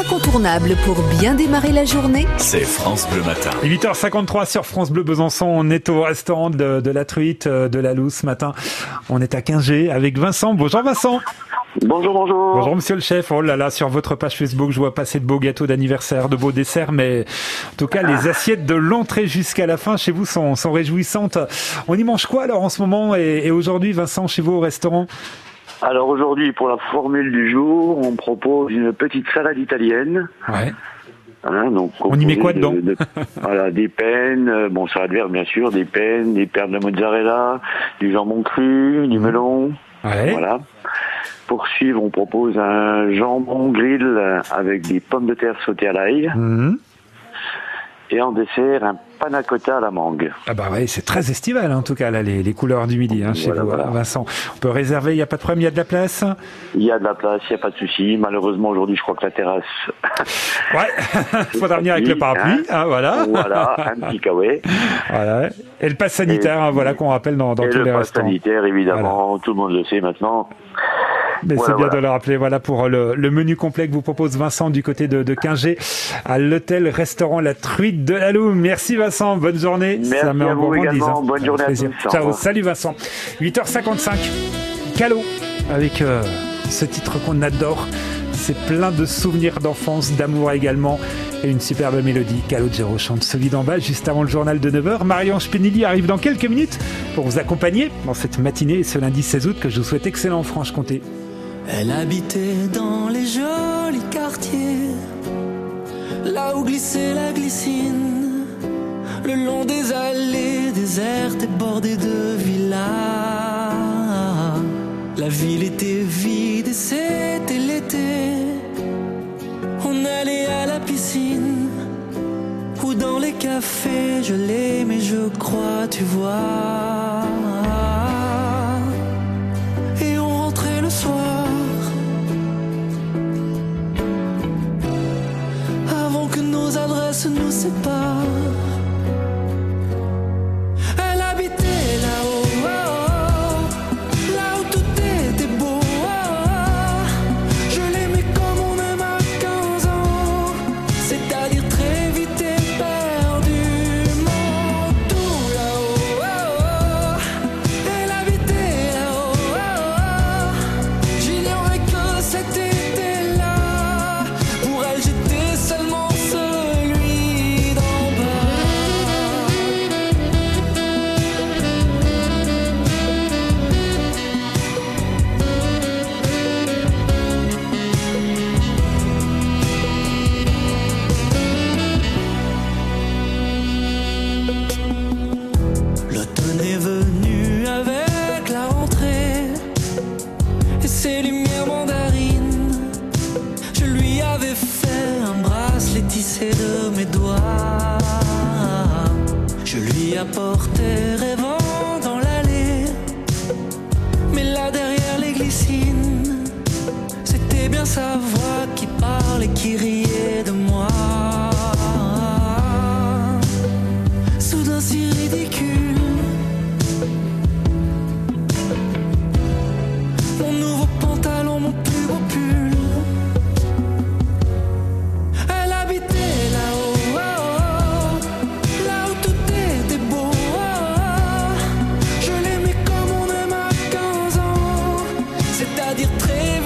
incontournable pour bien démarrer la journée, c'est France Bleu Matin. 8h53 sur France Bleu Besançon. On est au restaurant de, de la truite euh, de la Lousse ce matin. On est à 15G avec Vincent. Bonjour Vincent. Bonjour, bonjour. Bonjour monsieur le chef. Oh là là, sur votre page Facebook, je vois passer de beaux gâteaux d'anniversaire, de beaux desserts, mais en tout cas, les assiettes de l'entrée jusqu'à la fin chez vous sont, sont réjouissantes. On y mange quoi alors en ce moment et, et aujourd'hui, Vincent, chez vous au restaurant? Alors aujourd'hui, pour la formule du jour, on propose une petite salade italienne. Ouais. Hein, donc On y met quoi dedans de- de- Voilà, des peines, euh, bon salade verte bien sûr, des peines, des perles de mozzarella, du jambon cru, du melon. Ouais. Voilà. Pour suivre, on propose un jambon grill avec des pommes de terre sautées à l'ail. Mhm. Et en dessert, un panna cotta à la mangue. Ah bah ouais, c'est très estival hein, en tout cas là, les, les couleurs du midi hein, chez Voilà, vous, voilà. hein, Vincent. On peut réserver, il n'y a pas de problème, il y a de la place? Il y a de la place, il n'y a pas de souci. Malheureusement, aujourd'hui, je crois que la terrasse... Ouais, faudra venir avec le parapluie. Ah voilà. voilà, un petit kawaii. Voilà. Et le pass sanitaire, hein, voilà qu'on rappelle dans, dans et tous le les pass restaurants. sanitaire, évidemment, tout le monde le sait maintenant. Mais Voilà, c'est bien voilà. de le rappeler. Voilà pour le, le menu complet que vous propose Vincent du côté de, de 15G à l'hôtel-restaurant La Truite de la Loue. Merci Vincent, bonne journée. Merci Ça met à en vous également. hein. Bonne journée à tous. Ciao, salut Vincent. 8h55, Calo, avec euh, ce titre qu'on adore. C'est plein de souvenirs d'enfance, d'amour également, et une superbe mélodie. Calogero chante celui d'en bas juste avant le journal de 9h. Marianne Spinelli arrive dans quelques minutes pour vous accompagner dans cette matinée, ce lundi 16 août, que je vous souhaite excellent en Franche-Comté. Elle habitait dans les jolis quartiers, là où glissait la glycine, le long des allées désertes et bordées de villas. La ville était vide et c'était l'été. On allait à la piscine ou dans les cafés, je l'aimais, je crois, tu vois se nous sépare. mes doigts. Je lui apportais rêvant dans l'allée, mais là derrière les glycines, c'était bien sa voix qui parlait, qui riait de moi. Soudain si ridicule. Mon nouveau dire très